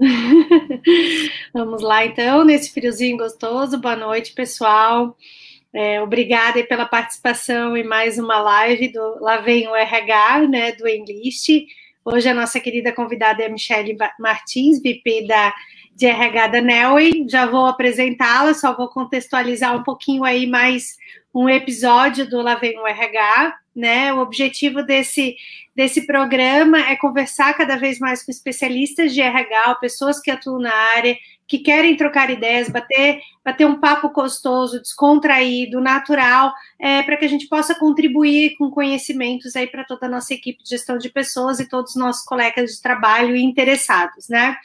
Vamos lá, então, nesse friozinho gostoso. Boa noite, pessoal. É, obrigada pela participação em mais uma live do Lá Vem o RH, né, do Enlist. Hoje a nossa querida convidada é a Michelle Martins, VP da, de RH da Nelway. Já vou apresentá-la, só vou contextualizar um pouquinho aí mais um episódio do Lá Vem o RH, né? O objetivo desse, desse programa é conversar cada vez mais com especialistas de RH, pessoas que atuam na área, que querem trocar ideias, bater, bater um papo gostoso, descontraído, natural, é, para que a gente possa contribuir com conhecimentos aí para toda a nossa equipe de gestão de pessoas e todos os nossos colegas de trabalho interessados, né?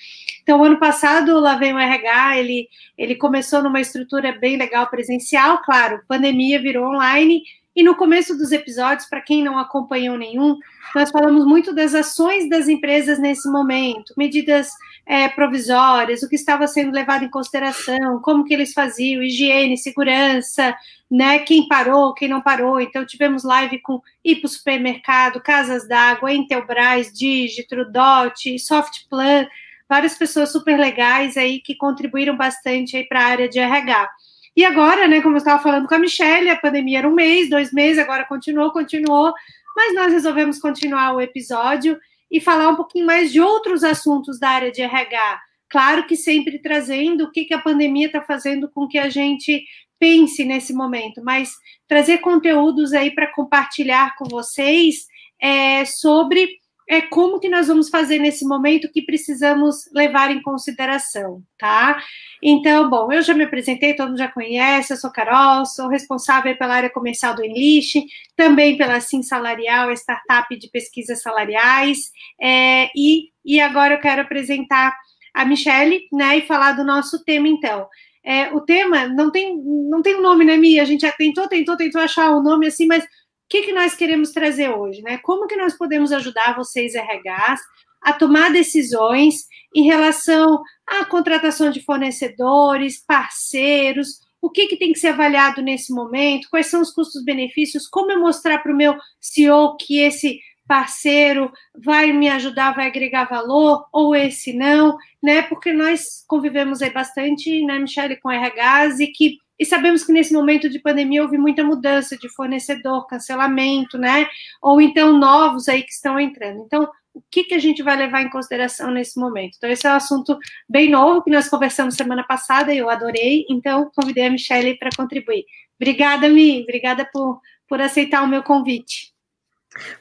Então, ano passado, lá vem o RH, ele, ele começou numa estrutura bem legal presencial, claro, pandemia virou online, e no começo dos episódios, para quem não acompanhou nenhum, nós falamos muito das ações das empresas nesse momento, medidas é, provisórias, o que estava sendo levado em consideração, como que eles faziam, higiene, segurança, né? Quem parou, quem não parou. Então tivemos live com ir para o supermercado, Casas d'Água, Intelbras, Digitro, Dot, Softplan, várias pessoas super legais aí que contribuíram bastante aí para a área de RH. E agora, né, como eu estava falando com a Michelle, a pandemia era um mês, dois meses, agora continuou, continuou, mas nós resolvemos continuar o episódio e falar um pouquinho mais de outros assuntos da área de RH. Claro que sempre trazendo o que, que a pandemia está fazendo com que a gente pense nesse momento, mas trazer conteúdos aí para compartilhar com vocês é, sobre é como que nós vamos fazer nesse momento que precisamos levar em consideração, tá? Então, bom, eu já me apresentei, todo mundo já conhece, eu sou Carol, sou responsável pela área comercial do Enlist, também pela Sim Salarial, startup de pesquisas salariais, é, e, e agora eu quero apresentar a Michelle, né, e falar do nosso tema, então. É, o tema não tem, não tem um nome, né, Mia? A gente já tentou, tentou, tentou achar um nome assim, mas que, que nós queremos trazer hoje? Né? Como que nós podemos ajudar vocês, RHs, a tomar decisões em relação à contratação de fornecedores, parceiros, o que, que tem que ser avaliado nesse momento, quais são os custos-benefícios, como eu mostrar para o meu CEO que esse parceiro vai me ajudar, vai agregar valor, ou esse não, né? Porque nós convivemos aí bastante, né, Michele, com RHs, e que e sabemos que nesse momento de pandemia houve muita mudança de fornecedor, cancelamento, né? Ou então novos aí que estão entrando. Então, o que, que a gente vai levar em consideração nesse momento? Então, esse é um assunto bem novo que nós conversamos semana passada e eu adorei. Então, convidei a Michelle para contribuir. Obrigada, Mi. Obrigada por, por aceitar o meu convite.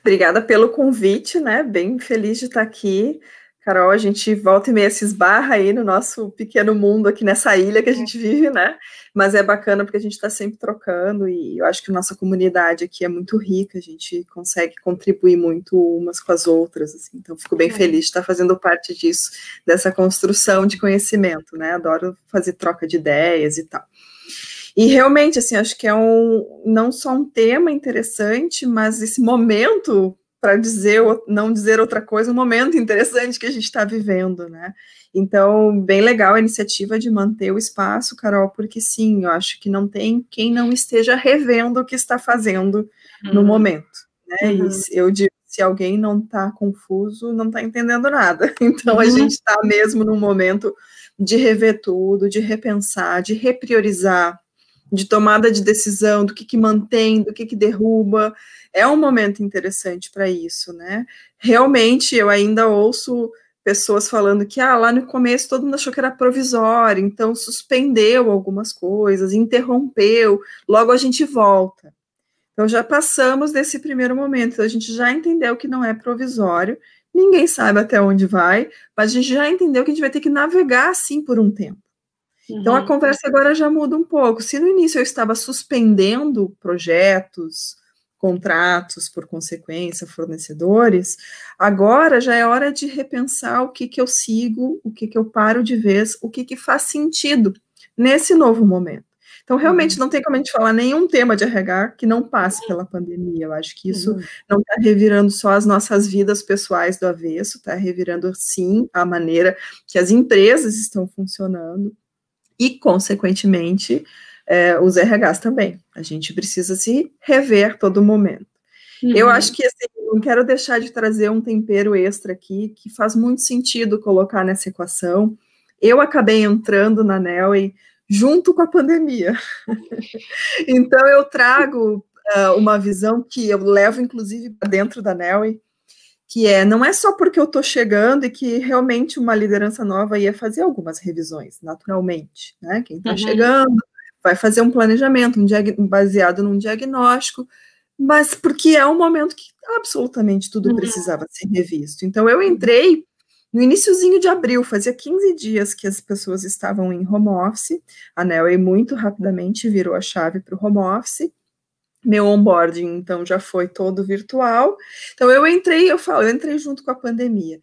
Obrigada pelo convite, né? Bem feliz de estar aqui. Carol, a gente volta e meia se esbarra aí no nosso pequeno mundo aqui nessa ilha que a gente vive, né? Mas é bacana porque a gente está sempre trocando e eu acho que a nossa comunidade aqui é muito rica, a gente consegue contribuir muito umas com as outras, assim. Então, fico bem é. feliz de estar fazendo parte disso, dessa construção de conhecimento, né? Adoro fazer troca de ideias e tal. E realmente, assim, acho que é um não só um tema interessante, mas esse momento para dizer não dizer outra coisa, um momento interessante que a gente está vivendo, né? Então, bem legal a iniciativa de manter o espaço, Carol, porque sim, eu acho que não tem quem não esteja revendo o que está fazendo uhum. no momento, né? Uhum. E eu digo, se alguém não está confuso, não está entendendo nada. Então, uhum. a gente está mesmo num momento de rever tudo, de repensar, de repriorizar, de tomada de decisão, do que, que mantém, do que, que derruba é um momento interessante para isso, né? Realmente, eu ainda ouço pessoas falando que ah, lá no começo todo mundo achou que era provisório, então suspendeu algumas coisas, interrompeu, logo a gente volta. Então já passamos desse primeiro momento, a gente já entendeu que não é provisório, ninguém sabe até onde vai, mas a gente já entendeu que a gente vai ter que navegar assim por um tempo. Uhum. Então a uhum. conversa agora já muda um pouco. Se no início eu estava suspendendo projetos, contratos, por consequência, fornecedores, agora já é hora de repensar o que, que eu sigo, o que, que eu paro de vez, o que, que faz sentido nesse novo momento. Então, realmente, uhum. não tem como a gente falar nenhum tema de RH que não passe pela pandemia. Eu acho que isso uhum. não está revirando só as nossas vidas pessoais do avesso, está revirando, sim, a maneira que as empresas estão funcionando e, consequentemente, é, os RHs também. A gente precisa se rever todo momento. Uhum. Eu acho que assim, não quero deixar de trazer um tempero extra aqui, que faz muito sentido colocar nessa equação. Eu acabei entrando na Nelway junto com a pandemia. então eu trago uh, uma visão que eu levo, inclusive, para dentro da Nelway, que é não é só porque eu estou chegando e que realmente uma liderança nova ia fazer algumas revisões, naturalmente, né? Quem está uhum. chegando vai fazer um planejamento um baseado num diagnóstico, mas porque é um momento que absolutamente tudo uhum. precisava ser revisto. Então eu entrei no iníciozinho de abril, fazia 15 dias que as pessoas estavam em home office, a Nelway muito rapidamente virou a chave para o home office, meu onboarding, então, já foi todo virtual. Então, eu entrei, eu falo, eu entrei junto com a pandemia.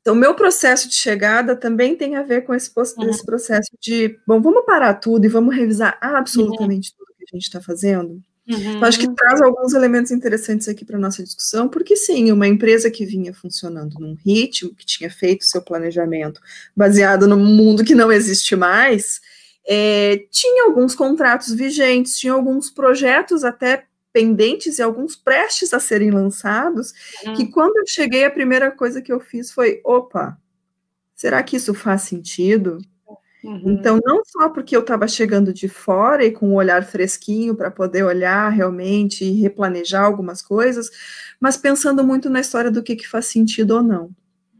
Então, meu processo de chegada também tem a ver com esse, uhum. esse processo de, bom, vamos parar tudo e vamos revisar absolutamente uhum. tudo que a gente está fazendo. Uhum. Então, acho que traz alguns elementos interessantes aqui para a nossa discussão, porque sim, uma empresa que vinha funcionando num ritmo, que tinha feito seu planejamento baseado no mundo que não existe mais, é, tinha alguns contratos vigentes, tinha alguns projetos até pendentes e alguns prestes a serem lançados, uhum. que quando eu cheguei, a primeira coisa que eu fiz foi: opa, será que isso faz sentido? Uhum. Então, não só porque eu estava chegando de fora e com o um olhar fresquinho para poder olhar realmente e replanejar algumas coisas, mas pensando muito na história do que, que faz sentido ou não.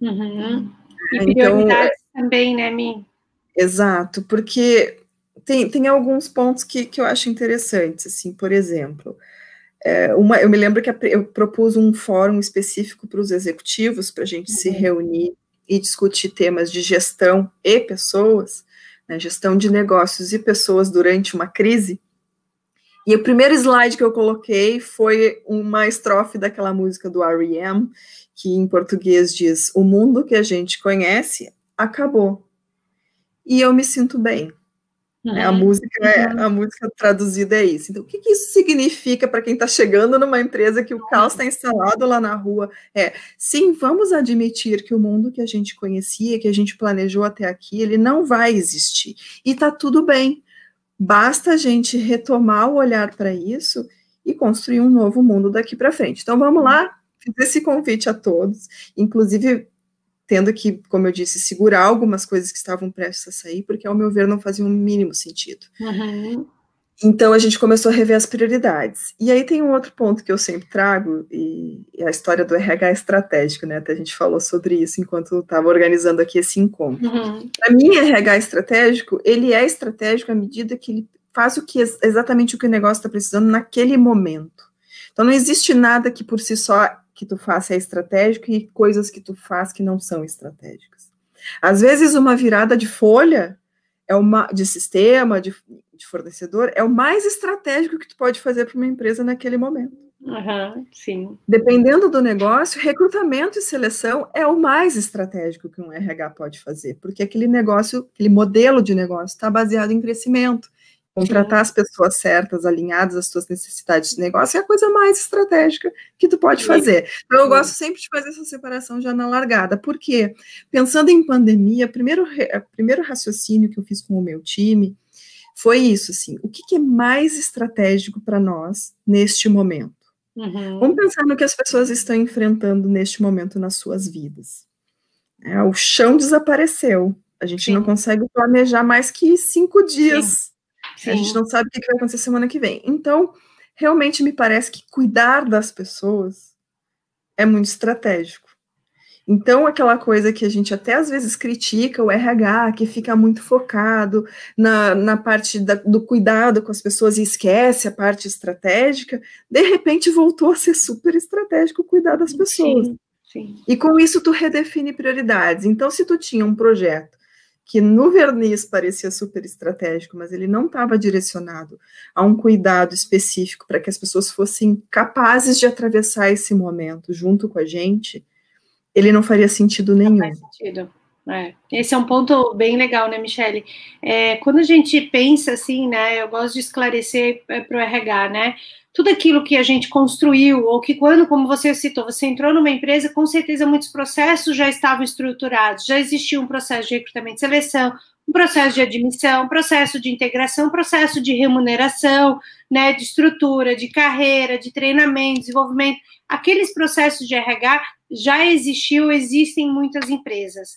Uhum. E então, prioridades então, também, né, Mi? Exato, porque tem, tem alguns pontos que, que eu acho interessantes, assim, por exemplo, é, uma, eu me lembro que eu propus um fórum específico para os executivos, para a gente uhum. se reunir e discutir temas de gestão e pessoas, né, gestão de negócios e pessoas durante uma crise, e o primeiro slide que eu coloquei foi uma estrofe daquela música do R.E.M., que em português diz: O mundo que a gente conhece acabou e eu me sinto bem. Uhum. A música é, uhum. a música traduzida é isso. Então, o que, que isso significa para quem está chegando numa empresa que o caos está instalado lá na rua? É, sim, vamos admitir que o mundo que a gente conhecia, que a gente planejou até aqui, ele não vai existir. E está tudo bem. Basta a gente retomar o olhar para isso e construir um novo mundo daqui para frente. Então, vamos lá, fiz esse convite a todos, inclusive tendo que, como eu disse, segurar algumas coisas que estavam prestes a sair, porque, ao meu ver, não fazia o um mínimo sentido. Uhum. Então, a gente começou a rever as prioridades. E aí tem um outro ponto que eu sempre trago, e, e a história do RH estratégico, né? Até a gente falou sobre isso enquanto estava organizando aqui esse encontro. Uhum. Para mim, RH estratégico, ele é estratégico à medida que ele faz o que exatamente o que o negócio está precisando naquele momento. Então, não existe nada que por si só que tu faça é estratégico e coisas que tu faz que não são estratégicas. Às vezes, uma virada de folha é uma de sistema, de, de fornecedor, é o mais estratégico que tu pode fazer para uma empresa naquele momento. Uhum, sim. Dependendo do negócio, recrutamento e seleção é o mais estratégico que um RH pode fazer, porque aquele negócio, aquele modelo de negócio está baseado em crescimento. Contratar as pessoas certas, alinhadas às suas necessidades de negócio, é a coisa mais estratégica que tu pode fazer. Então, eu gosto sempre de fazer essa separação já na largada. Por quê? Pensando em pandemia, primeiro, primeiro raciocínio que eu fiz com o meu time foi isso, assim, o que, que é mais estratégico para nós neste momento? Uhum. Vamos pensar no que as pessoas estão enfrentando neste momento nas suas vidas. É, o chão desapareceu. A gente Sim. não consegue planejar mais que cinco dias. Sim Sim. A gente não sabe o que vai acontecer semana que vem. Então, realmente me parece que cuidar das pessoas é muito estratégico. Então, aquela coisa que a gente até às vezes critica, o RH, que fica muito focado na, na parte da, do cuidado com as pessoas e esquece a parte estratégica, de repente voltou a ser super estratégico cuidar das pessoas. Sim, sim. E com isso tu redefine prioridades. Então, se tu tinha um projeto que no verniz parecia super estratégico, mas ele não estava direcionado a um cuidado específico para que as pessoas fossem capazes de atravessar esse momento junto com a gente, ele não faria sentido nenhum. Não faz sentido. É. Esse é um ponto bem legal, né, Michele? É, quando a gente pensa assim, né, eu gosto de esclarecer é, para o RH, né, tudo aquilo que a gente construiu, ou que quando, como você citou, você entrou numa empresa, com certeza muitos processos já estavam estruturados, já existia um processo de recrutamento e seleção, um processo de admissão, processo de integração, processo de remuneração, né, de estrutura, de carreira, de treinamento, desenvolvimento. Aqueles processos de RH já existiu, existem em muitas empresas.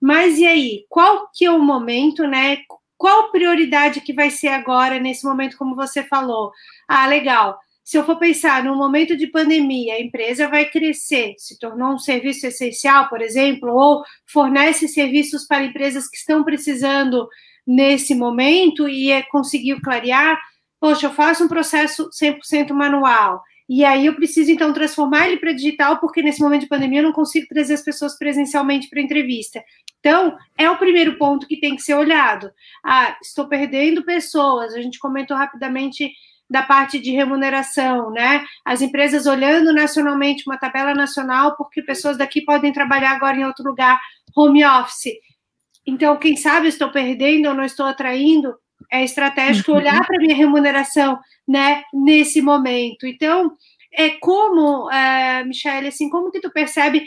Mas e aí, qual que é o momento, né? Qual prioridade que vai ser agora nesse momento, como você falou? Ah, legal se eu for pensar no momento de pandemia, a empresa vai crescer, se tornou um serviço essencial, por exemplo, ou fornece serviços para empresas que estão precisando nesse momento e é, conseguiu clarear, poxa, eu faço um processo 100% manual, e aí eu preciso, então, transformar ele para digital, porque nesse momento de pandemia eu não consigo trazer as pessoas presencialmente para entrevista. Então, é o primeiro ponto que tem que ser olhado. Ah, estou perdendo pessoas, a gente comentou rapidamente da parte de remuneração, né? As empresas olhando nacionalmente uma tabela nacional, porque pessoas daqui podem trabalhar agora em outro lugar, home office. Então, quem sabe estou perdendo ou não estou atraindo, é estratégico uhum. olhar para a minha remuneração, né, nesse momento. Então, é como, é, Michelle, assim, como que tu percebe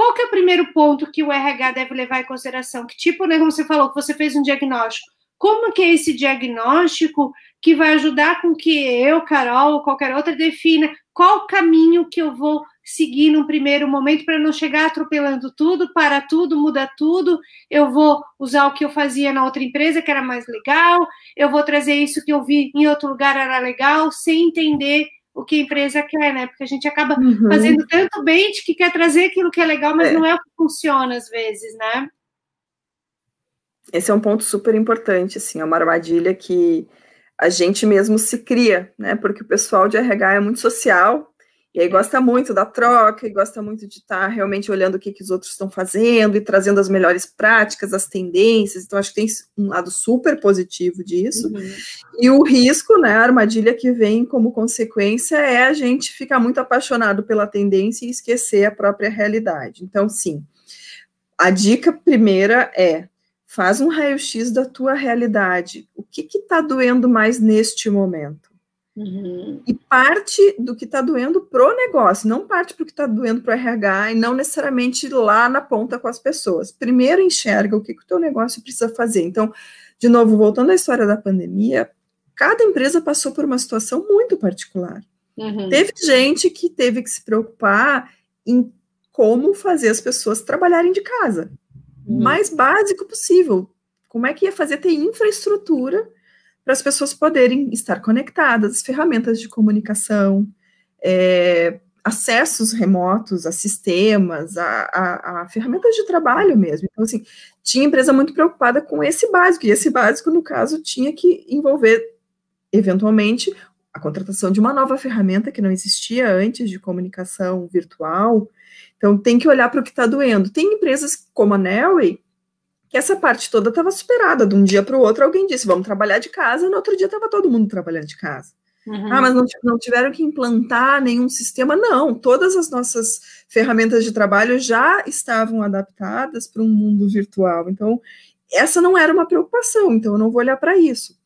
qual que é o primeiro ponto que o RH deve levar em consideração? Que tipo, né, como você falou, que você fez um diagnóstico, como que é esse diagnóstico que vai ajudar com que eu, Carol, ou qualquer outra, defina qual caminho que eu vou seguir num primeiro momento para não chegar atropelando tudo, para tudo, muda tudo. Eu vou usar o que eu fazia na outra empresa, que era mais legal, eu vou trazer isso que eu vi em outro lugar, era legal, sem entender o que a empresa quer, né? Porque a gente acaba uhum. fazendo tanto bait que quer trazer aquilo que é legal, mas é. não é o que funciona às vezes, né? Esse é um ponto super importante, assim, é uma armadilha que a gente mesmo se cria, né? Porque o pessoal de RH é muito social e aí gosta muito da troca e gosta muito de estar tá realmente olhando o que, que os outros estão fazendo e trazendo as melhores práticas, as tendências. Então, acho que tem um lado super positivo disso. Uhum. E o risco, né, a armadilha que vem como consequência é a gente ficar muito apaixonado pela tendência e esquecer a própria realidade. Então, sim, a dica primeira é Faz um raio-x da tua realidade. O que está doendo mais neste momento? Uhum. E parte do que está doendo pro negócio, não parte para o que está doendo pro RH e não necessariamente lá na ponta com as pessoas. Primeiro enxerga o que, que o teu negócio precisa fazer. Então, de novo, voltando à história da pandemia, cada empresa passou por uma situação muito particular. Uhum. Teve gente que teve que se preocupar em como fazer as pessoas trabalharem de casa uhum. mais básico possível. Como é que ia fazer ter infraestrutura para as pessoas poderem estar conectadas, ferramentas de comunicação, é, acessos remotos a sistemas, a, a, a, ferramentas de trabalho mesmo. Então, assim, tinha empresa muito preocupada com esse básico, e esse básico, no caso, tinha que envolver, eventualmente, a contratação de uma nova ferramenta que não existia antes de comunicação virtual, então, tem que olhar para o que está doendo. Tem empresas como a Nelway, que essa parte toda estava superada. De um dia para o outro, alguém disse, vamos trabalhar de casa, no outro dia estava todo mundo trabalhando de casa. Uhum. Ah, mas não, não, tiveram que implantar nenhum sistema. Não, todas as nossas ferramentas de trabalho já estavam adaptadas para um mundo virtual. Então, essa não era uma preocupação, então eu não vou olhar para isso.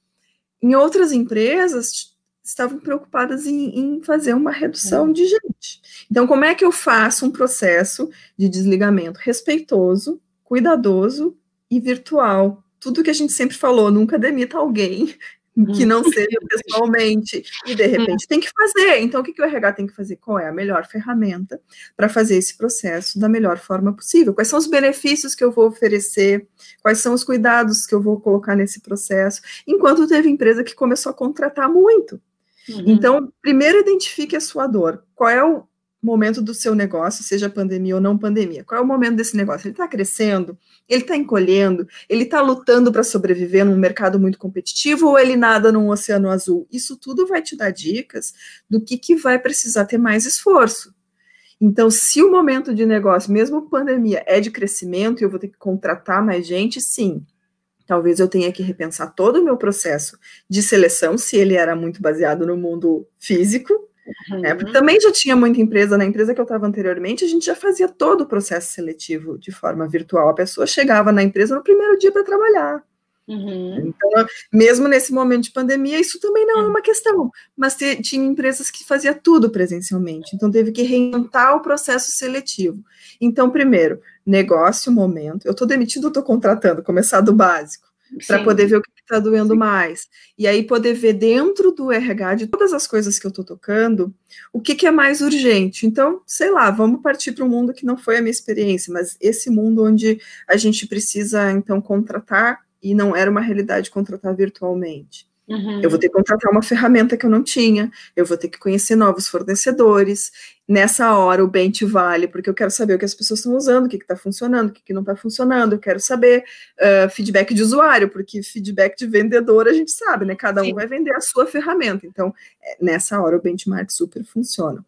Em outras empresas, estavam preocupadas em, em fazer uma redução de gente. Então, como é que eu faço um processo de desligamento respeitoso, cuidadoso e virtual? Tudo que a gente sempre falou, nunca demita alguém que não seja pessoalmente, e de repente tem que fazer. Então, o que, que o RH tem que fazer? Qual é a melhor ferramenta para fazer esse processo da melhor forma possível? Quais são os benefícios que eu vou oferecer? Quais são os cuidados que eu vou colocar nesse processo? Enquanto teve empresa que começou a contratar muito. Uhum. Então, primeiro identifique a sua dor. Qual é o momento do seu negócio, seja pandemia ou não pandemia? Qual é o momento desse negócio? Ele está crescendo? Ele está encolhendo? Ele está lutando para sobreviver num mercado muito competitivo ou ele nada num oceano azul? Isso tudo vai te dar dicas do que, que vai precisar ter mais esforço. Então, se o momento de negócio, mesmo pandemia, é de crescimento e eu vou ter que contratar mais gente, sim, Talvez eu tenha que repensar todo o meu processo de seleção, se ele era muito baseado no mundo físico, uhum. né? Porque também já tinha muita empresa, na empresa que eu estava anteriormente, a gente já fazia todo o processo seletivo de forma virtual. A pessoa chegava na empresa no primeiro dia para trabalhar. Uhum. Então, mesmo nesse momento de pandemia, isso também não é uma questão. Mas te, tinha empresas que fazia tudo presencialmente, então teve que reinventar o processo seletivo. Então, primeiro, negócio, momento. Eu estou demitido, eu estou contratando, começar do básico. Para poder ver o que está doendo Sim. mais. E aí poder ver dentro do RH de todas as coisas que eu estou tocando, o que, que, é mais urgente. Então, sei lá, vamos partir para um mundo que não foi a minha experiência, mas esse mundo onde a gente precisa, então, contratar, e não era uma realidade contratar virtualmente. Uhum. Eu vou ter que contratar uma ferramenta que eu não tinha, eu vou ter que conhecer novos fornecedores. Nessa hora, o bem te vale, porque eu quero saber o que as pessoas estão usando, o que está funcionando, o que, que não está funcionando. Eu quero saber uh, feedback de usuário, porque feedback de vendedor a gente sabe, né? Cada um Sim. vai vender a sua ferramenta. Então, é, nessa hora, o benchmark super funciona.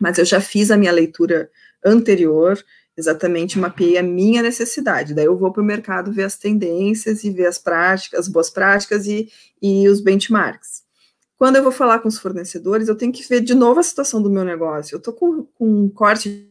Mas eu já fiz a minha leitura anterior, exatamente mapeei a minha necessidade. Daí eu vou para o mercado ver as tendências e ver as práticas, as boas práticas e, e os benchmarks. Quando eu vou falar com os fornecedores, eu tenho que ver de novo a situação do meu negócio. Eu estou com, com um corte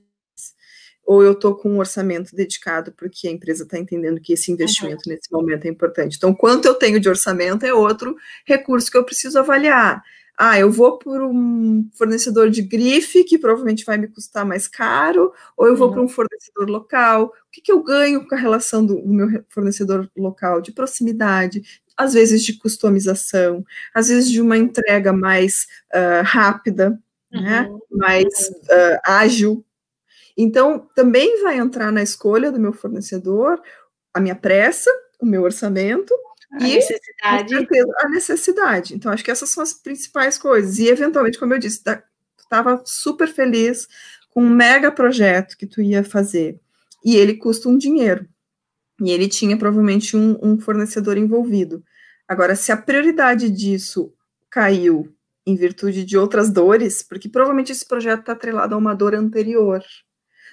ou eu estou com um orçamento dedicado porque a empresa está entendendo que esse investimento uhum. nesse momento é importante. Então, quanto eu tenho de orçamento é outro recurso que eu preciso avaliar ah, eu vou por um fornecedor de grife, que provavelmente vai me custar mais caro, ou eu vou uhum. para um fornecedor local. O que, que eu ganho com a relação do, do, meu fornecedor local? De proximidade, às vezes de customização, às vezes de uma entrega mais uh, rápida, né? uhum. né? mais uh, ágil. Então, também vai entrar na escolha do meu fornecedor a minha pressa, o meu orçamento a e, necessidade. Certeza, a necessidade. Então, acho que essas são as principais coisas. E, eventualmente, como eu disse, estava super feliz com um mega projeto que tu ia fazer. E ele custa um dinheiro. E ele tinha provavelmente um, um fornecedor envolvido. Agora, se a prioridade disso caiu em virtude de outras dores, porque provavelmente esse projeto está atrelado a uma dor anterior.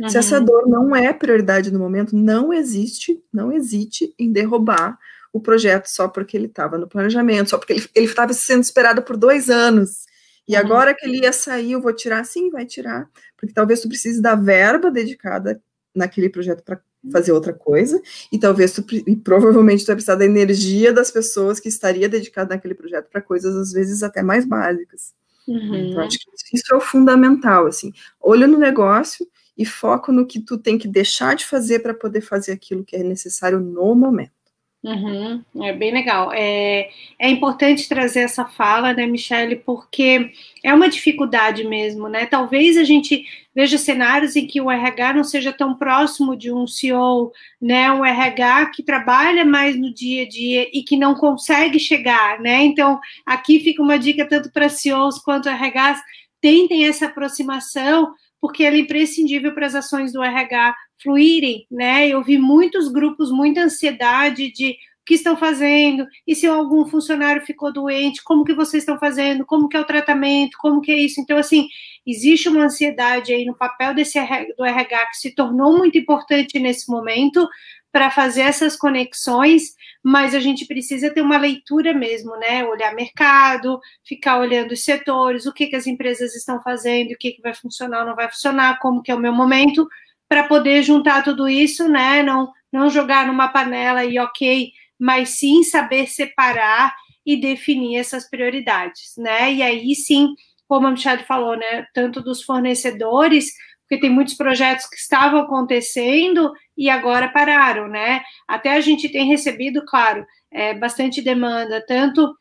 Uhum. Se essa dor não é prioridade no momento, não existe, não hesite em derrubar o projeto só porque ele estava no planejamento, só porque ele estava sendo esperado por dois anos. E uhum. agora que ele ia sair, eu vou tirar? Sim, vai tirar, porque talvez tu precise da verba dedicada naquele projeto para fazer outra coisa, e talvez tu, e provavelmente tu vai precisar da energia das pessoas que estaria dedicada naquele projeto para coisas às vezes até mais básicas. Uhum. Então, acho que isso é o fundamental, assim, olho no negócio e foco no que tu tem que deixar de fazer para poder fazer aquilo que é necessário no momento. Uhum, é bem legal. É, é importante trazer essa fala, né, Michele, porque é uma dificuldade mesmo, né? Talvez a gente veja cenários em que o RH não seja tão próximo de um CEO, né? Um RH que trabalha mais no dia a dia e que não consegue chegar, né? Então, aqui fica uma dica tanto para CEOs quanto RHs, tentem essa aproximação, porque ela é imprescindível para as ações do RH fluírem, né? Eu vi muitos grupos, muita ansiedade de o que estão fazendo, e se algum funcionário ficou doente, como que vocês estão fazendo, como que é o tratamento, como que é isso. Então, assim, existe uma ansiedade aí no papel desse do RH que se tornou muito importante nesse momento para fazer essas conexões, mas a gente precisa ter uma leitura mesmo, né? Olhar mercado, ficar olhando os setores, o que, que as empresas estão fazendo, o que, que vai funcionar, não vai funcionar, como que é o meu momento, para poder juntar tudo isso, né? Não, não jogar numa panela e ok, mas sim saber separar e definir essas prioridades, né? E aí sim, como a Michelle falou, né? Tanto dos fornecedores, porque tem muitos projetos que estavam acontecendo e agora pararam, né? Até a gente tem recebido, claro, é, bastante demanda, tanto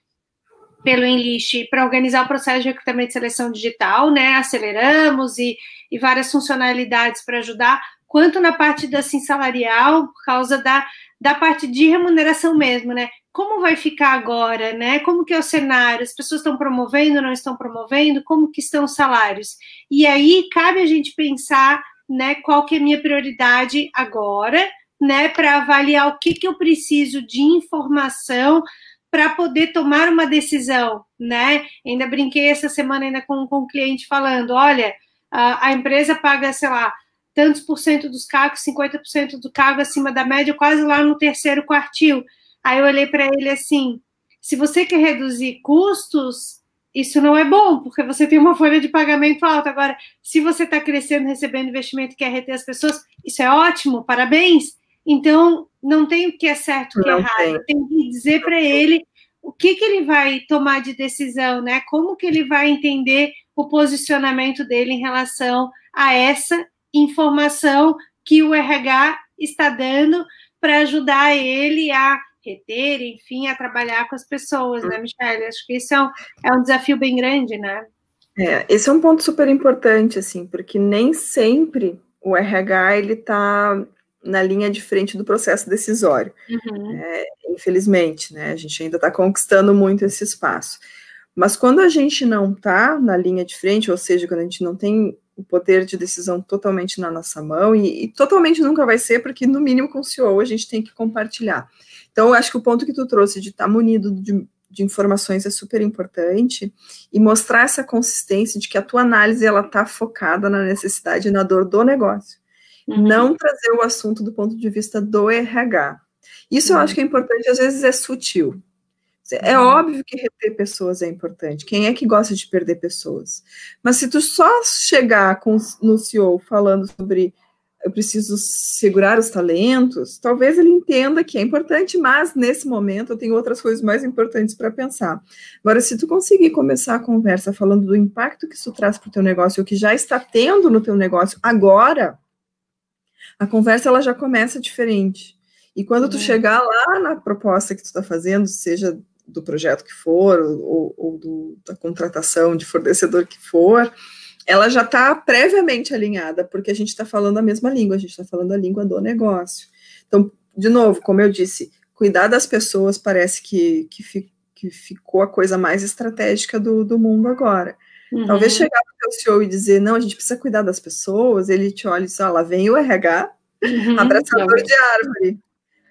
pelo Enlist para organizar o processo de recrutamento e seleção digital, né? Aceleramos e, e várias funcionalidades para ajudar, quanto na parte da assim, salarial, por causa da, da parte de remuneração mesmo, né? Como vai ficar agora, né? Como que é o cenário? As pessoas estão promovendo, não estão promovendo? Como que estão os salários? E aí cabe a gente pensar, né? Qual que é a minha prioridade agora, né? Para avaliar o que que eu preciso de informação para poder tomar uma decisão, né? Ainda brinquei essa semana ainda com, com um cliente falando, olha, a, empresa paga, sei lá, tantos por cento dos cargos, 50% do cargo acima da média, quase lá no terceiro quartil. Aí eu olhei para ele assim, se você quer reduzir custos, isso não é bom, porque você tem uma folha de pagamento alta. Agora, se você está crescendo, recebendo investimento e quer reter as pessoas, isso é ótimo, parabéns. Então, não tem o que é certo, o que é errado. Tem que dizer para ele o que, que ele vai tomar de decisão, né? Como que ele vai entender o posicionamento dele em relação a essa informação que o RH está dando para ajudar ele a reter, enfim, a trabalhar com as pessoas, né, Michelle? Acho que isso é um, é um desafio bem grande, né? É, esse é um ponto super importante, assim, porque nem sempre o RH ele está na linha de frente do processo decisório. Uhum. É, infelizmente, né? A gente ainda está conquistando muito esse espaço. Mas quando a gente não está na linha de frente, ou seja, quando a gente não tem o poder de decisão totalmente na nossa mão, e, e totalmente nunca vai ser, porque no mínimo com o CEO a gente tem que compartilhar. Então, eu acho que o ponto que tu trouxe de estar tá munido de, de, informações é super importante, e mostrar essa consistência de que a tua análise ela está focada na necessidade e na dor do negócio. Uhum. Não trazer o assunto do ponto de vista do RH. Isso uhum. eu acho que é importante, às vezes é sutil. É uhum. óbvio que reter pessoas é importante. Quem é que gosta de perder pessoas? Mas se tu só chegar com, no CEO falando sobre eu preciso segurar os talentos, talvez ele entenda que é importante, mas nesse momento eu tenho outras coisas mais importantes para pensar. Agora, se tu conseguir começar a conversa falando do impacto que isso traz para o teu negócio, o que já está tendo no teu negócio agora, a conversa ela já começa diferente. E quando tu uhum. chegar lá na proposta que tu está fazendo, seja do projeto que for, ou, ou do, da contratação de fornecedor que for, ela já está previamente alinhada, porque a gente está falando a mesma língua, a gente está falando a língua do negócio. Então, de novo, como eu disse, cuidar das pessoas parece que, que, fi, que ficou a coisa mais estratégica do, do mundo agora. Uhum. Talvez chegar para o CEO e dizer, não, a gente precisa cuidar das pessoas, ele te olha e diz, ah, lá vem o RH, uhum. abraçador de árvore.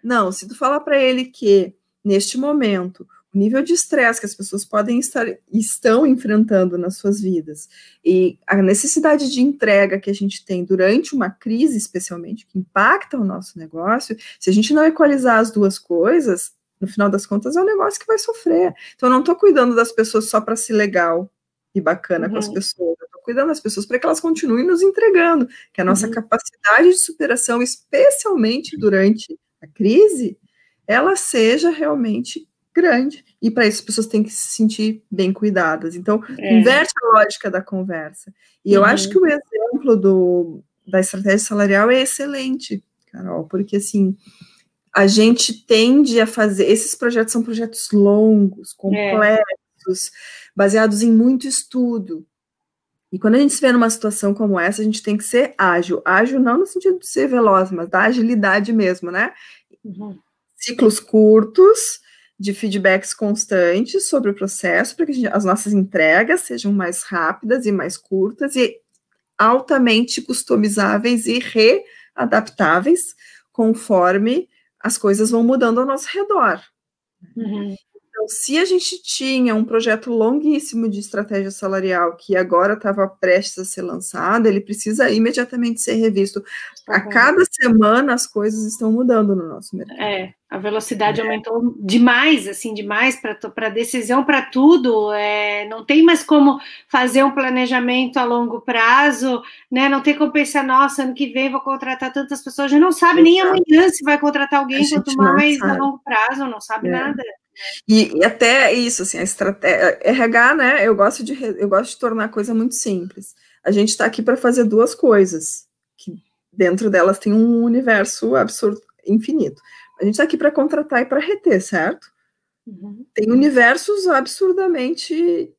Não, se tu falar para ele que, neste momento, nível de estresse que as pessoas podem estar estão enfrentando nas suas vidas e a necessidade de entrega que a gente tem durante uma crise, especialmente, que impacta o nosso negócio, se a gente não equalizar as duas coisas, no final das contas é um negócio que vai sofrer. Então, eu não estou cuidando das pessoas só para ser legal e bacana uhum. com as uhum. pessoas, eu estou cuidando das pessoas para que elas continuem nos entregando, que a nossa uhum. capacidade de superação, especialmente durante a crise, ela seja realmente grande. E para isso as pessoas têm que se sentir bem cuidadas. Então, é. inverte a lógica da conversa. E uhum. eu acho que o exemplo do, da estratégia salarial é excelente, Carol, porque assim, a gente tende a fazer. Esses projetos são projetos longos, é. complexos, é. baseados em muito estudo. E quando a gente se vê numa situação como essa, a gente tem que ser ágil. Ágil não no sentido de ser veloz, mas da agilidade mesmo, né? Uhum. Ciclos curtos, de feedbacks constantes sobre o processo, para que gente, as nossas entregas sejam mais rápidas e mais curtas e altamente customizáveis e readaptáveis conforme as coisas vão mudando ao nosso redor. Uhum. Então, se a gente tinha um projeto longuíssimo de estratégia salarial que agora estava prestes a ser lançado, ele precisa imediatamente ser revisto. A cada semana as coisas estão mudando no nosso mercado. É, a velocidade é. aumentou demais, assim, demais para decisão, para tudo. É, não tem mais como fazer um planejamento a longo prazo, né? Não tem como pensar, nossa, ano que vem vou contratar tantas pessoas. A gente não sabe Exato. nem amanhã se vai contratar alguém, quanto mais a longo prazo, não sabe é. nada. E, e, até isso, assim, a estratégia RH, né? Eu gosto de eu gosto de tornar a coisa muito simples. A gente está aqui para fazer duas coisas, que dentro delas tem um universo absurdo, infinito. A gente está aqui para contratar e para reter, certo? Uhum. Tem universos absurdamente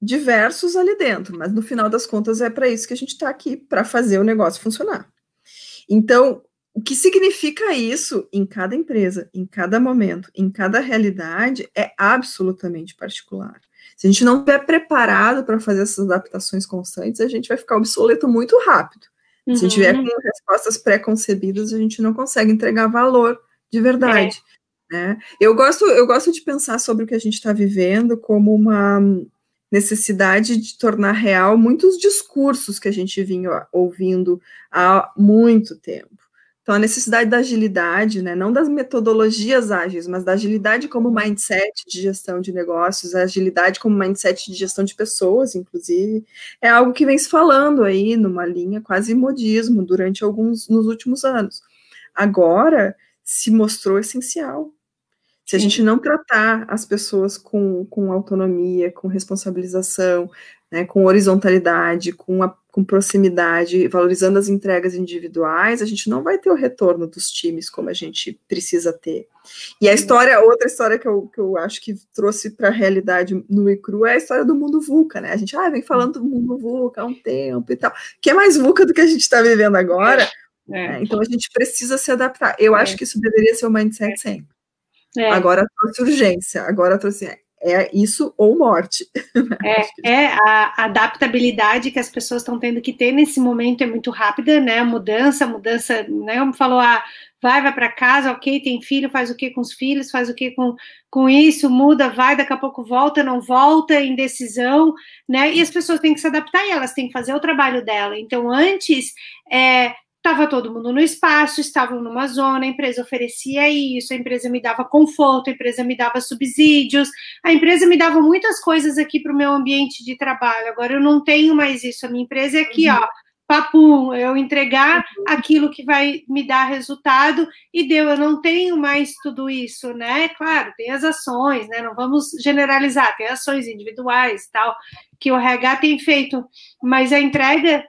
diversos ali dentro, mas no final das contas é para isso que a gente está aqui, para fazer o negócio funcionar. Então, o que significa isso em cada empresa, em cada momento, em cada realidade, é absolutamente particular. Se a gente não estiver preparado para fazer essas adaptações constantes, a gente vai ficar obsoleto muito rápido. Se a gente tiver uhum. com respostas pré-concebidas, a gente não consegue entregar valor de verdade. É. Né? Eu, gosto, eu gosto de pensar sobre o que a gente está vivendo como uma necessidade de tornar real muitos discursos que a gente vinha ouvindo há muito tempo. Então, a necessidade da agilidade, né, não das metodologias ágeis, mas da agilidade como mindset de gestão de negócios, a agilidade como mindset de gestão de pessoas, inclusive, é algo que vem se falando aí numa linha quase modismo durante alguns, nos últimos anos. Agora, se mostrou essencial. Se a gente não tratar as pessoas com, com autonomia, com responsabilização, né, com horizontalidade, com, a, com proximidade, valorizando as entregas individuais, a gente não vai ter o retorno dos times como a gente precisa ter. E a história, outra história que eu, que eu acho que trouxe para a realidade no ICRU é a história do mundo VUCA, né? A gente ah, vem falando do mundo VUCA há um tempo e tal, que é mais VUCA do que a gente está vivendo agora. É. Né? Então a gente precisa se adaptar. Eu é. acho que isso deveria ser o mindset sempre. É. Agora trouxe urgência, agora trouxe é isso ou morte. É, é a adaptabilidade que as pessoas estão tendo que ter nesse momento é muito rápida, né? A mudança, mudança, né? Como falou, ah, vai, vai para casa, ok, tem filho, faz o que com os filhos, faz o que com, com isso, muda, vai, daqui a pouco volta, não volta, indecisão, né? E as pessoas têm que se adaptar e elas têm que fazer o trabalho dela. Então, antes, é, Estava todo mundo no espaço, estavam numa zona, a empresa oferecia isso, a empresa me dava conforto, a empresa me dava subsídios, a empresa me dava muitas coisas aqui para o meu ambiente de trabalho. Agora eu não tenho mais isso, a minha empresa é aqui, uhum. ó, papum, eu entregar uhum. aquilo que vai me dar resultado e deu, eu não tenho mais tudo isso, né? Claro, tem as ações, né? Não vamos generalizar, tem ações individuais, tal, que o RH tem feito, mas a entrega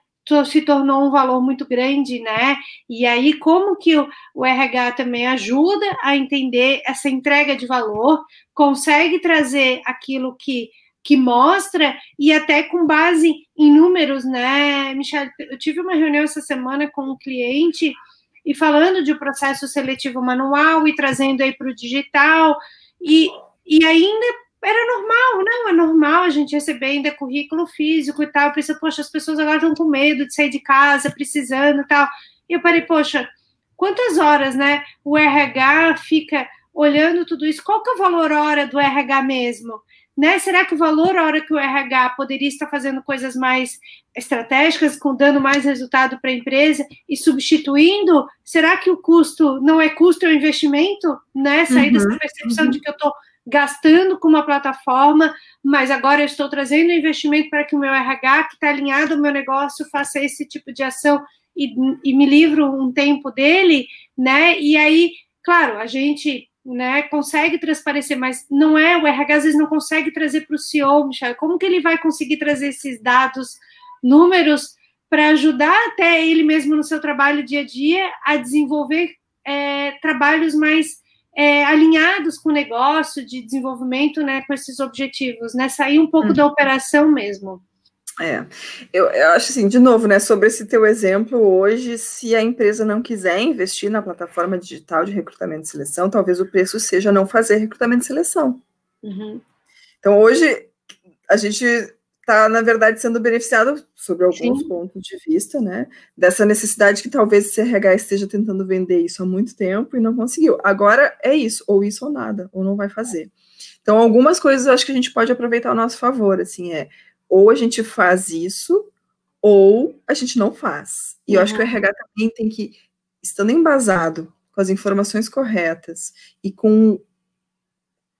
se tornou um valor muito grande, né? E aí, como que o, RH também ajuda a entender essa entrega de valor, consegue trazer aquilo que, que mostra, e até com base em números, né, Michelle? Eu tive uma reunião essa semana com um cliente e falando de um processo seletivo manual e trazendo aí para o digital, e, e ainda era normal, não, é normal a gente receber ainda currículo físico e tal. Eu pensei, poxa, as pessoas agora estão com medo de sair de casa, precisando e tal. E eu parei, poxa, quantas horas, né, o RH fica olhando tudo isso? Qual que é o valor hora do RH mesmo? Né? Será que o valor hora que o RH poderia estar fazendo coisas mais estratégicas, com dando mais resultado para a empresa e substituindo? Será que o custo não é custo, é um investimento? Né? Sair uhum, dessa percepção uhum. de que eu estou gastando com uma plataforma, mas agora eu estou trazendo investimento para que o meu RH, que está alinhado ao meu negócio, faça esse tipo de ação e, e me livro um tempo dele, né? E aí, claro, a gente né, consegue transparecer, mas não é, o RH às vezes não consegue trazer para o CEO, Michel, como que ele vai conseguir trazer esses dados, números, para ajudar até ele mesmo no seu trabalho dia a dia a desenvolver é, trabalhos mais é, alinhados com o negócio de desenvolvimento, né, com esses objetivos, né, sair um pouco uhum. da operação mesmo. É, eu, eu, acho assim, de novo, né, sobre esse teu exemplo hoje, se a empresa não quiser investir na plataforma digital de recrutamento e seleção, talvez o preço seja não fazer recrutamento e seleção. Uhum. Então, hoje, a gente está, na verdade, sendo beneficiado sobre alguns Sim. pontos de vista, né? Dessa necessidade que talvez o CRH esteja tentando vender isso há muito tempo e não conseguiu. Agora é isso, ou isso ou nada, ou não vai fazer. Então, algumas coisas eu acho que a gente pode aproveitar ao nosso favor, assim, é ou a gente faz isso, ou a gente não faz. E eu acho que o uhum. RH também tem que, estando embasado com as informações corretas e com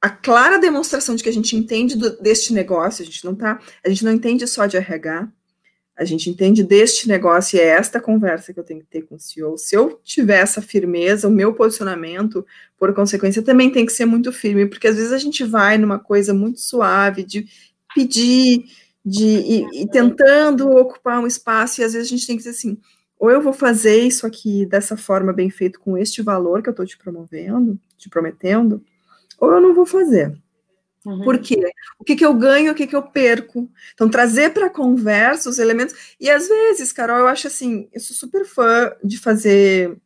a clara demonstração de que a gente entende do, deste negócio, a gente não tá, a gente não entende só de RH, a gente entende deste negócio e é esta conversa que eu tenho que ter com o CEO. Se eu tiver essa firmeza, o meu posicionamento, por consequência, também tem que ser muito firme, porque às vezes a gente vai numa coisa muito suave de pedir, de e, e tentando ocupar um espaço, e às vezes a gente tem que dizer assim, ou eu vou fazer isso aqui dessa forma bem feito com este valor que eu estou te promovendo, te prometendo, ou eu não vou fazer. Uhum. Por quê? O que, que eu ganho, o que, que eu perco? Então, trazer para a conversa os elementos. E às vezes, Carol, eu acho assim, eu sou super fã de fazer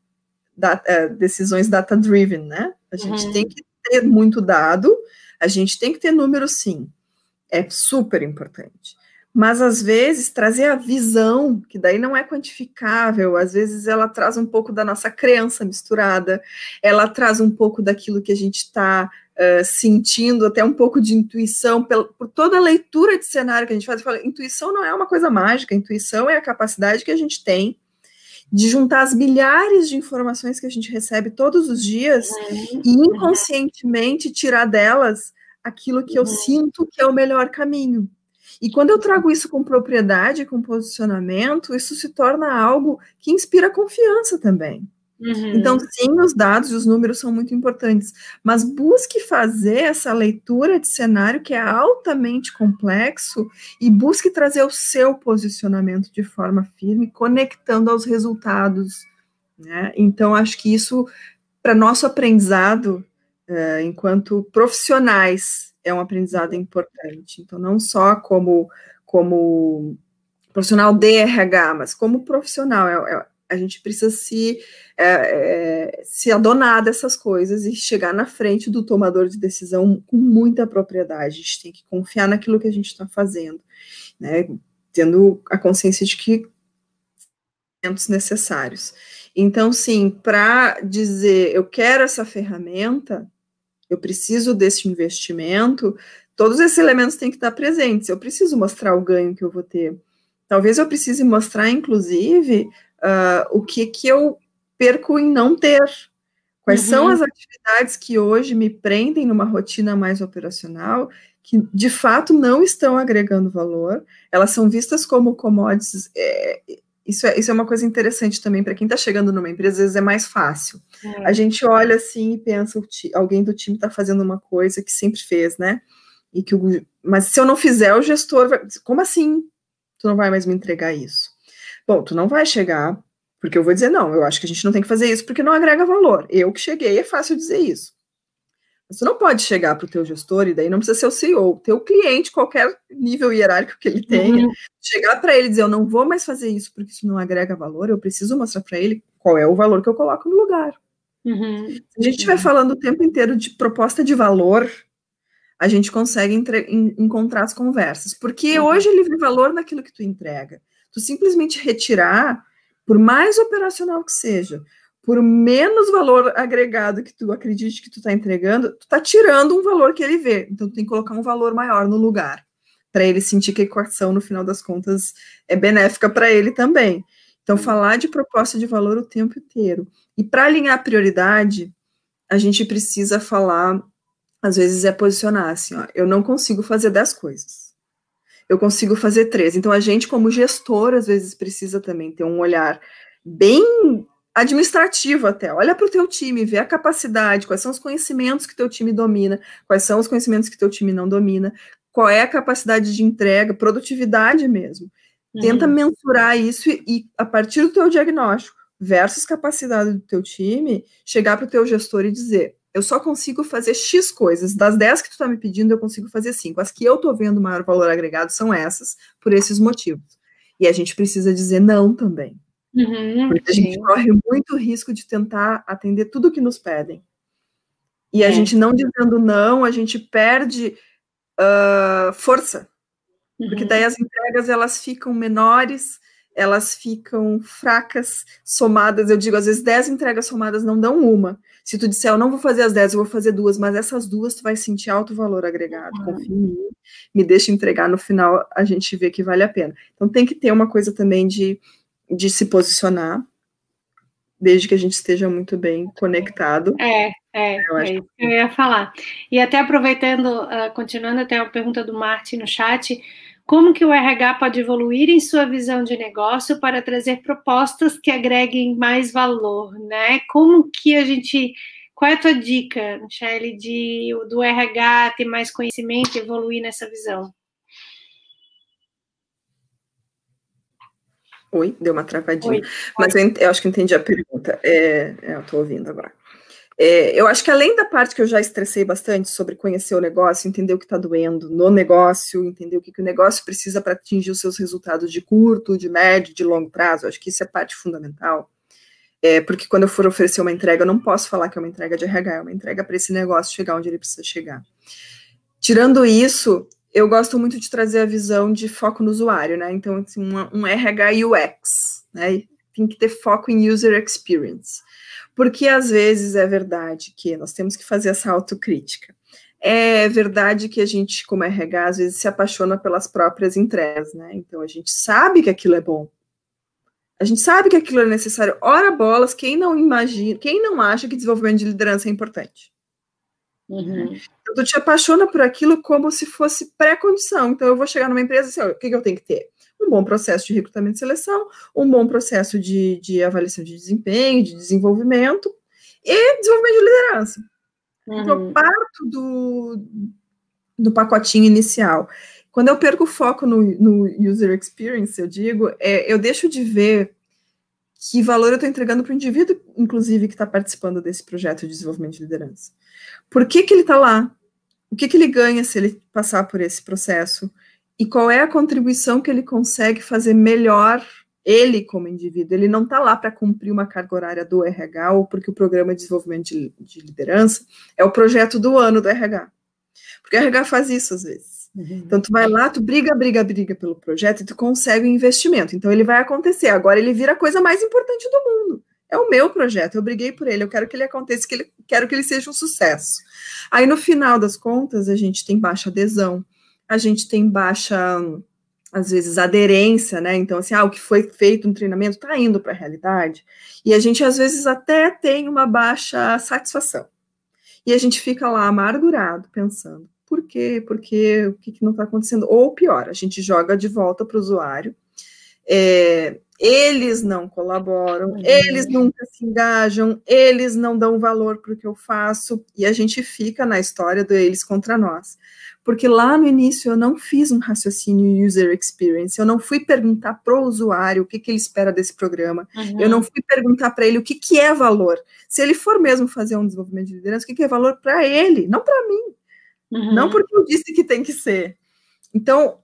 data, é, decisões data-driven, né? A gente uhum. tem que ter muito dado, a gente tem que ter número sim. É super importante mas às vezes trazer a visão, que daí não é quantificável, às vezes ela traz um pouco da nossa crença misturada, ela traz um pouco daquilo que a gente está uh, sentindo, até um pouco de intuição, por, por toda a leitura de cenário que a gente faz. Fala, intuição não é uma coisa mágica, intuição é a capacidade que a gente tem de juntar as milhares de informações que a gente recebe todos os dias uhum. e inconscientemente tirar delas aquilo que eu uhum. sinto que é o melhor caminho. E quando eu trago isso com propriedade, com posicionamento, isso se torna algo que inspira confiança também. Uhum. Então, sim, os dados e os números são muito importantes, mas busque fazer essa leitura de cenário que é altamente complexo e busque trazer o seu posicionamento de forma firme, conectando aos resultados. Né? Então, acho que isso, para nosso aprendizado, é, enquanto profissionais, é um aprendizado importante. Então, não só como, como profissional de RH, mas como profissional, é, é a gente precisa se, é, é, se adonar dessas coisas e chegar na frente do tomador de decisão com muita propriedade. A gente tem que confiar naquilo que a gente está fazendo, né? Tendo a consciência de que necessários. Então, sim, para dizer eu quero essa ferramenta, eu preciso desse investimento, todos esses elementos têm que estar presentes. Eu preciso mostrar o ganho que eu vou ter. Talvez eu precise mostrar, inclusive, uh, o que, que eu perco em não ter. Quais uhum. são as atividades que hoje me prendem numa rotina mais operacional, que de fato não estão agregando valor, elas são vistas como commodities. É, isso, é, isso é uma coisa interessante também para quem está chegando numa empresa, às vezes é mais fácil. É. A gente olha assim e pensa, alguém do time está fazendo uma coisa que sempre fez, né? E que o, mas se eu não fizer, o gestor vai. Como assim? Tu não vai mais me entregar isso? Bom, tu não vai chegar, porque eu vou dizer, não, eu acho que a gente não tem que fazer isso porque não agrega valor. Eu que cheguei, é fácil dizer isso. Você não pode chegar para o teu gestor, e daí não precisa ser o CEO, teu cliente, qualquer nível hierárquico que ele tenha, uhum. chegar para ele e dizer, eu não vou mais fazer isso porque isso não agrega valor, eu preciso mostrar para ele qual é o valor que eu coloco no lugar. Uhum. Se a gente estiver falando o tempo inteiro de proposta de valor, a gente consegue entre, em, encontrar as conversas, porque uhum. hoje ele vê valor naquilo que tu entrega. Tu simplesmente retirar, por mais operacional que seja, por menos valor agregado que tu acredite que tu está entregando, tu está tirando um valor que ele vê. Então, tu tem que colocar um valor maior no lugar, para ele sentir que a equação, no final das contas, é benéfica para ele também. Então, falar de proposta de valor o tempo inteiro. E para alinhar a prioridade, a gente precisa falar, às vezes é posicionar assim, ó, eu não consigo fazer 10 coisas eu consigo fazer três. Então, a gente, como gestor, às vezes precisa também ter um olhar bem administrativo até. Olha para o teu time, vê a capacidade, quais são os conhecimentos que teu time domina, quais são os conhecimentos que teu time não domina, qual é a capacidade de entrega, produtividade mesmo. Tenta uhum. mensurar isso e, e, a partir do teu diagnóstico versus capacidade do teu time, chegar para o teu gestor e dizer, eu só consigo fazer X coisas. Das 10 que tu está me pedindo, eu consigo fazer 5. As que eu estou vendo maior valor agregado são essas, por esses motivos. E a gente precisa dizer não também. Uhum, porque a gente corre muito risco de tentar atender tudo que nos pedem. E a é. gente não dizendo não, a gente perde uh, força. Uhum. Porque daí as entregas elas ficam menores, elas ficam fracas, somadas. Eu digo, às vezes 10 entregas somadas não dão uma. Se tu disser, eu não vou fazer as 10, eu vou fazer duas, mas essas duas tu vai sentir alto valor agregado, confia em mim, me deixa entregar, no final a gente vê que vale a pena. Então tem que ter uma coisa também de, de se posicionar, desde que a gente esteja muito bem conectado. É, é, eu é isso que eu ia falar. E até aproveitando, uh, continuando até a pergunta do Martin no chat, como que o RH pode evoluir em sua visão de negócio para trazer propostas que agreguem mais valor, né? Como que a gente qual é a tua dica, Michele, de do RH ter mais conhecimento e evoluir nessa visão? Oi, deu uma travadinha. Oi, Mas eu, eu, acho que entendi a pergunta. É, é eu estou ouvindo agora. É, eu acho que além da parte que eu já estressei bastante sobre conhecer o negócio, entender o que está doendo no negócio, entender o que, que o negócio precisa para atingir os seus resultados de curto, de médio, de longo prazo, acho que isso é parte fundamental. É, porque quando eu for oferecer uma entrega, eu não posso falar que é uma entrega de RH, é uma entrega para esse negócio chegar onde ele precisa chegar. Tirando isso, eu gosto muito de trazer a visão de foco no usuário, né? Então, assim, um, um RH UX, né? Tem que ter foco em user experience. Porque às vezes é verdade que nós temos que fazer essa autocrítica. É verdade que a gente, como RH, às vezes se apaixona pelas próprias entregas, né? Então a gente sabe que aquilo é bom. A gente sabe que aquilo é necessário. Ora bolas, quem não imagina, quem não acha que desenvolvimento de liderança é importante? Uhum. Então, tu te apaixona por aquilo como se fosse pré-condição. Então, eu vou chegar numa empresa e assim, o que, que eu tenho que ter? Um bom processo de recrutamento e seleção, um bom processo de, de avaliação de desempenho, de desenvolvimento e desenvolvimento de liderança. Uhum. Então, eu parto do, do pacotinho inicial. Quando eu perco o foco no, no user experience, eu digo, é, eu deixo de ver que valor eu estou entregando para o indivíduo, inclusive, que está participando desse projeto de desenvolvimento de liderança. Por que, que ele está lá? O que, que ele ganha se ele passar por esse processo? E qual é a contribuição que ele consegue fazer melhor, ele como indivíduo? Ele não está lá para cumprir uma carga horária do RH ou porque o programa de desenvolvimento de, de liderança é o projeto do ano do RH. Porque o RH faz isso às vezes Uhum. Então, tu vai lá, tu briga, briga, briga pelo projeto e tu consegue o um investimento. Então, ele vai acontecer. Agora, ele vira a coisa mais importante do mundo. É o meu projeto, eu briguei por ele, eu quero que ele aconteça, que ele, quero que ele seja um sucesso. Aí, no final das contas, a gente tem baixa adesão, a gente tem baixa, às vezes, aderência, né? Então, assim, ah, o que foi feito no treinamento está indo para a realidade. E a gente, às vezes, até tem uma baixa satisfação. E a gente fica lá amargurado, pensando, por quê? Porque o que, que não está acontecendo? Ou pior, a gente joga de volta para o usuário. É, eles não colaboram, uhum. eles nunca se engajam, eles não dão valor para o que eu faço, e a gente fica na história do eles contra nós. Porque lá no início eu não fiz um raciocínio user experience, eu não fui perguntar para o usuário o que, que ele espera desse programa, uhum. eu não fui perguntar para ele o que, que é valor. Se ele for mesmo fazer um desenvolvimento de liderança, o que, que é valor para ele, não para mim. Uhum. Não porque eu disse que tem que ser. Então,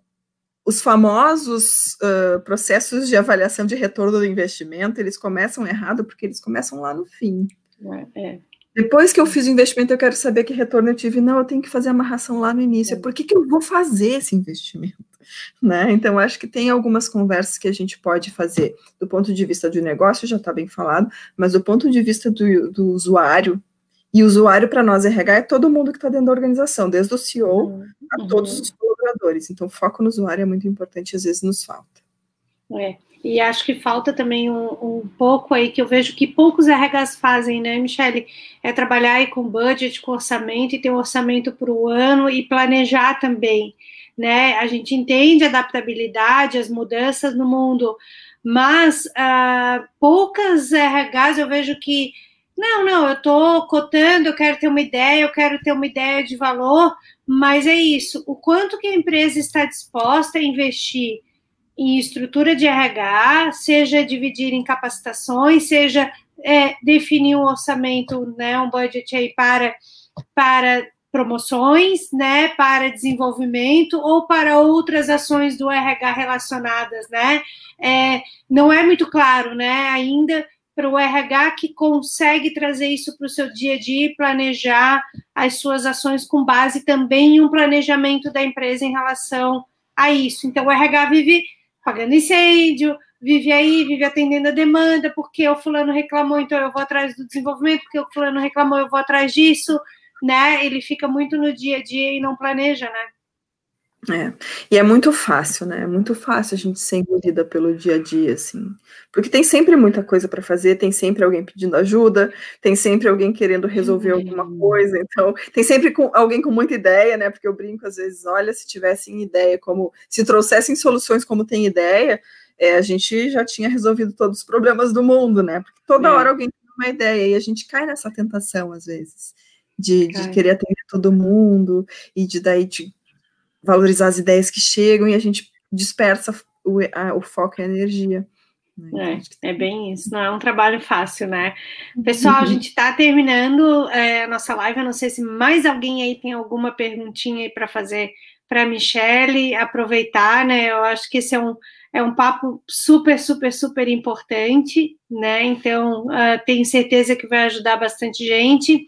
os famosos uh, processos de avaliação de retorno do investimento, eles começam errado porque eles começam lá no fim. É, é. Depois que eu fiz o investimento, eu quero saber que retorno eu tive. Não, eu tenho que fazer a amarração lá no início. É. Por que, que eu vou fazer esse investimento? Né? Então, acho que tem algumas conversas que a gente pode fazer do ponto de vista do negócio, já está bem falado, mas do ponto de vista do, do usuário, e usuário para nós RH é todo mundo que está dentro da organização, desde o CEO uhum. a todos os colaboradores. Então, foco no usuário é muito importante, às vezes nos falta. É. E acho que falta também um, um, pouco aí que eu vejo que poucos RHs fazem, né, Michele? É trabalhar aí com budget, com orçamento e ter um orçamento para o ano e planejar também, né? A gente entende a adaptabilidade, as mudanças no mundo, mas uh, poucas RHs eu vejo que não, não, eu estou cotando, eu quero ter uma ideia, eu quero ter uma ideia de valor, mas é isso. O quanto que a empresa está disposta a investir em estrutura de RH, seja dividir em capacitações, seja é, definir um orçamento, né, um budget aí para, para promoções, né, para desenvolvimento ou para outras ações do RH relacionadas, né? É, não é muito claro, né, ainda para o RH que consegue trazer isso para o seu dia a dia e planejar as suas ações com base também em um planejamento da empresa em relação a isso. Então, o RH vive pagando incêndio, vive aí, vive atendendo a demanda, porque o fulano reclamou, então eu vou atrás do desenvolvimento, porque o fulano reclamou, eu vou atrás disso, né? Ele fica muito no dia a dia e não planeja, né? É, e é muito fácil, né? É muito fácil a gente ser engolida pelo dia a dia, assim. Porque tem sempre muita coisa para fazer, tem sempre alguém pedindo ajuda, tem sempre alguém querendo resolver uhum. alguma coisa, então, tem sempre com, alguém com muita ideia, né? Porque eu brinco às vezes, olha, se tivessem ideia como, se trouxessem soluções como tem ideia, é, a gente já tinha resolvido todos os problemas do mundo, né? Porque toda é. hora alguém tem uma ideia e a gente cai nessa tentação, às vezes. De, de, querer atender todo mundo e de daí de valorizar as ideias que chegam e a gente dispersa o, a, o foco e a energia. Né? É, é bem isso, não é um trabalho fácil, né? Pessoal, a gente está terminando é, a nossa live. Eu não sei se mais alguém aí tem alguma perguntinha aí para fazer para a Michelle aproveitar, né? Eu acho que esse é um, é um papo super, super, super importante, né? Então, uh, tenho certeza que vai ajudar bastante gente.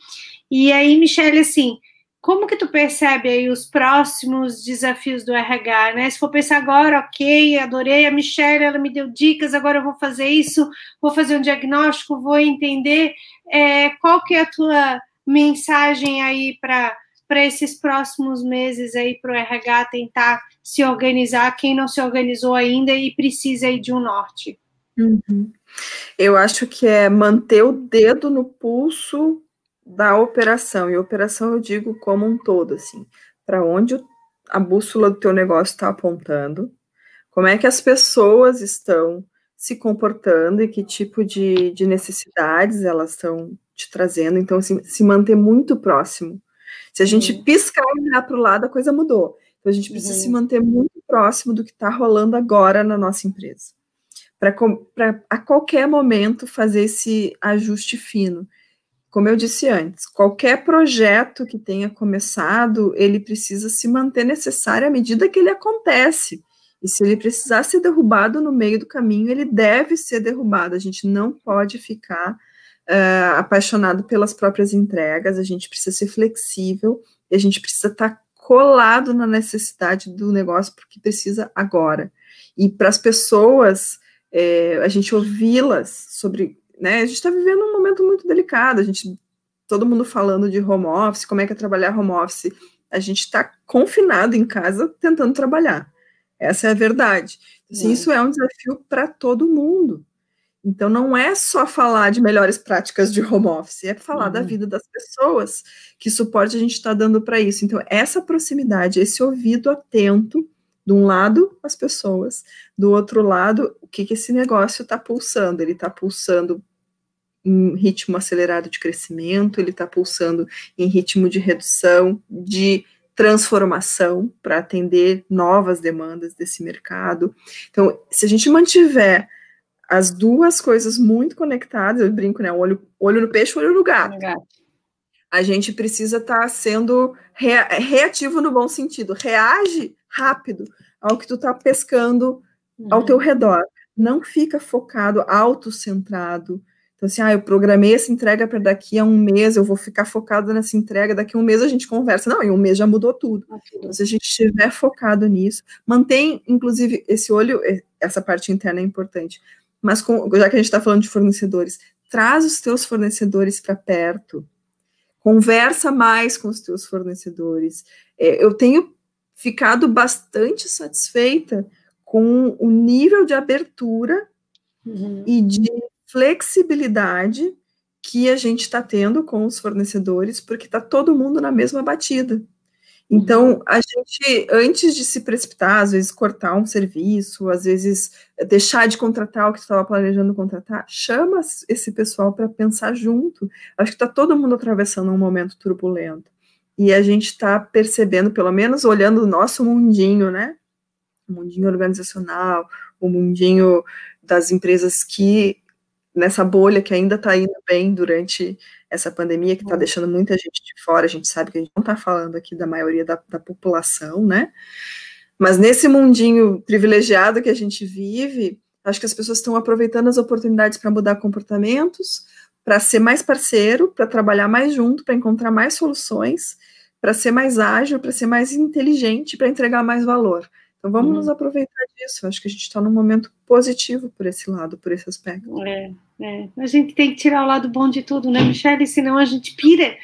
E aí, Michelle, assim, como que tu percebe aí os próximos desafios do RH, né? Se for pensar agora, ok, adorei a Michelle, ela me deu dicas, agora eu vou fazer isso, vou fazer um diagnóstico, vou entender é, qual que é a tua mensagem aí para para esses próximos meses aí para o RH tentar se organizar, quem não se organizou ainda e precisa aí de um norte. Uhum. Eu acho que é manter o dedo no pulso da operação, e operação eu digo como um todo, assim, para onde a bússola do teu negócio está apontando, Como é que as pessoas estão se comportando e que tipo de, de necessidades elas estão te trazendo. Então, assim, se manter muito próximo. Se a gente uhum. piscar e olhar para o lado, a coisa mudou. Então, a gente precisa uhum. se manter muito próximo do que está rolando agora na nossa empresa. Para a qualquer momento fazer esse ajuste fino. Como eu disse antes, qualquer projeto que tenha começado, ele precisa se manter necessário à medida que ele acontece. E se ele precisar ser derrubado no meio do caminho, ele deve ser derrubado. A gente não pode ficar uh, apaixonado pelas próprias entregas, a gente precisa ser flexível e a gente precisa estar tá colado na necessidade do negócio porque precisa agora. E para as pessoas, é, a gente ouvi-las sobre. Né, a gente está vivendo um momento muito delicado, a gente, todo mundo falando de home office, como é que é trabalhar home office. A gente está confinado em casa tentando trabalhar. Essa é a verdade. Assim, Isso é um desafio para todo mundo. Então, não é só falar de melhores práticas de home office, é falar uhum. da vida das pessoas, que suporte a gente está dando para isso. Então, essa proximidade, esse ouvido atento, de um lado, as pessoas, do outro lado, o que, que esse negócio está pulsando? Ele está pulsando em ritmo acelerado de crescimento, ele está pulsando em ritmo de redução, de transformação para atender novas demandas desse mercado. Então, se a gente mantiver as duas coisas muito conectadas, eu brinco, né? Olho, olho no peixe, olho no gato. A gente precisa estar tá sendo rea reativo no bom sentido. Reage rápido ao que tu está pescando uhum. ao teu redor. Não fica focado, autocentrado, então, assim, ah, eu programei essa entrega para daqui a um mês, eu vou ficar focado nessa entrega, daqui a um mês a gente conversa. Não, em um mês já mudou tudo. Então, se a gente estiver focado nisso, mantém, inclusive, esse olho, essa parte interna é importante. Mas com, já que a gente está falando de fornecedores, traz os teus fornecedores para perto. Conversa mais com os teus fornecedores. É, eu tenho ficado bastante satisfeita com o nível de abertura uhum. e de flexibilidade que a gente está tendo com os fornecedores, porque está todo mundo na mesma batida. Então, a gente, antes de se precipitar, às vezes cortar um serviço, às vezes deixar de contratar o que estava planejando contratar, chama esse pessoal para pensar junto. Acho que está todo mundo atravessando um momento turbulento. E a gente está percebendo, pelo menos olhando o nosso mundinho, né? O mundinho organizacional, o mundinho das empresas que nessa bolha que ainda está indo bem durante essa pandemia, que está uhum. deixando muita gente de fora. A gente sabe que a gente não está falando aqui da maioria da, da, população, né? Mas nesse mundinho privilegiado que a gente vive, acho que as pessoas estão aproveitando as oportunidades para mudar comportamentos, para ser mais parceiro, para trabalhar mais junto, para encontrar mais soluções, para ser mais ágil, para ser mais inteligente, para entregar mais valor. Então vamos uhum. nos aproveitar disso. Acho que a gente está num momento positivo por esse lado, por esse aspecto. É, é. A gente tem que tirar o lado bom de tudo, né, Michelle? Senão a gente pira.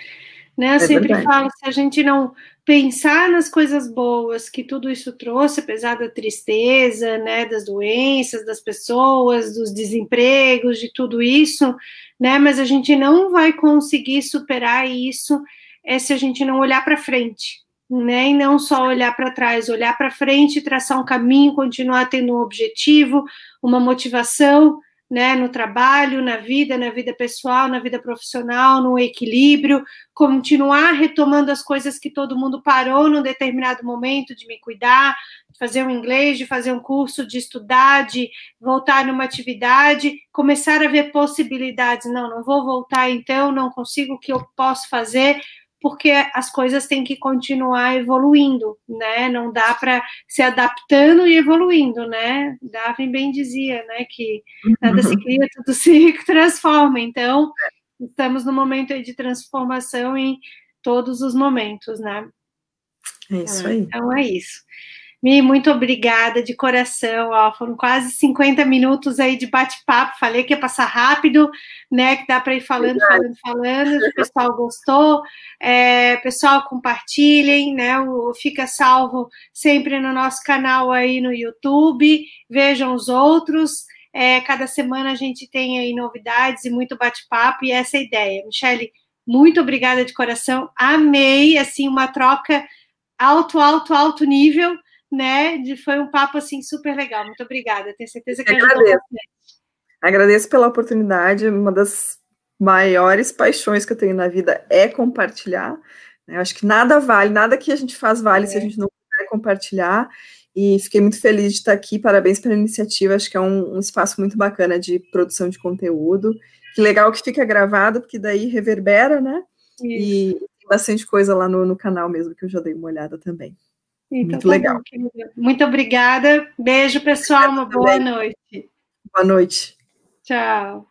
Né? Eu é sempre verdade. falo, se a gente não pensar nas coisas boas que tudo isso trouxe, apesar da tristeza, né, das doenças, das pessoas, dos desempregos, de tudo isso, né, mas a gente não vai conseguir superar isso é, se a gente não olhar para frente, né? E não só olhar para trás, olhar para frente, traçar um caminho, continuar tendo um objetivo, uma motivação, né? No trabalho, na vida, na vida pessoal, na vida profissional, no equilíbrio, continuar retomando as coisas que todo mundo parou num determinado momento de me cuidar, de fazer um inglês, de fazer um curso, de estudar, de voltar numa atividade, começar a ver possibilidades. Não, não vou voltar então, não consigo o que eu posso fazer porque as coisas têm que continuar evoluindo, né? Não dá para se adaptando e evoluindo, né? Darwin bem dizia, né, que nada se uhum. cria, tudo se transforma. Então, estamos no momento de transformação em todos os momentos, né? É isso aí. Então é isso. Mi, muito obrigada de coração. Ó, foram quase 50 minutos aí de bate-papo. Falei que ia passar rápido, né? Que dá para ir falando, falando, falando. O pessoal gostou. É, pessoal, compartilhem, né? O Fica Salvo sempre no nosso canal aí no YouTube. Vejam os outros. É, cada semana a gente tem aí novidades e muito bate-papo, e essa é a ideia. Michele, muito obrigada de coração. Amei, assim, uma troca alto, alto, alto nível né? De, foi um papo assim super legal. Muito obrigada. Tenho certeza que Eu agradeço. Agradeço pela oportunidade. Uma das maiores paixões que eu tenho na vida é compartilhar. Eu acho que nada vale, nada que a gente faz vale é. se a gente não puder compartilhar. E fiquei muito feliz de estar aqui. Parabéns pela iniciativa. Acho que é um, um espaço muito bacana de produção de conteúdo. Que legal que fica gravado, porque daí reverbera, né? Isso. E bastante coisa lá no, no canal mesmo, que eu já dei uma olhada também. Então, muito tá legal. Bom, muito obrigada. Beijo, pessoal. Uma boa noite. Boa noite. Tchau.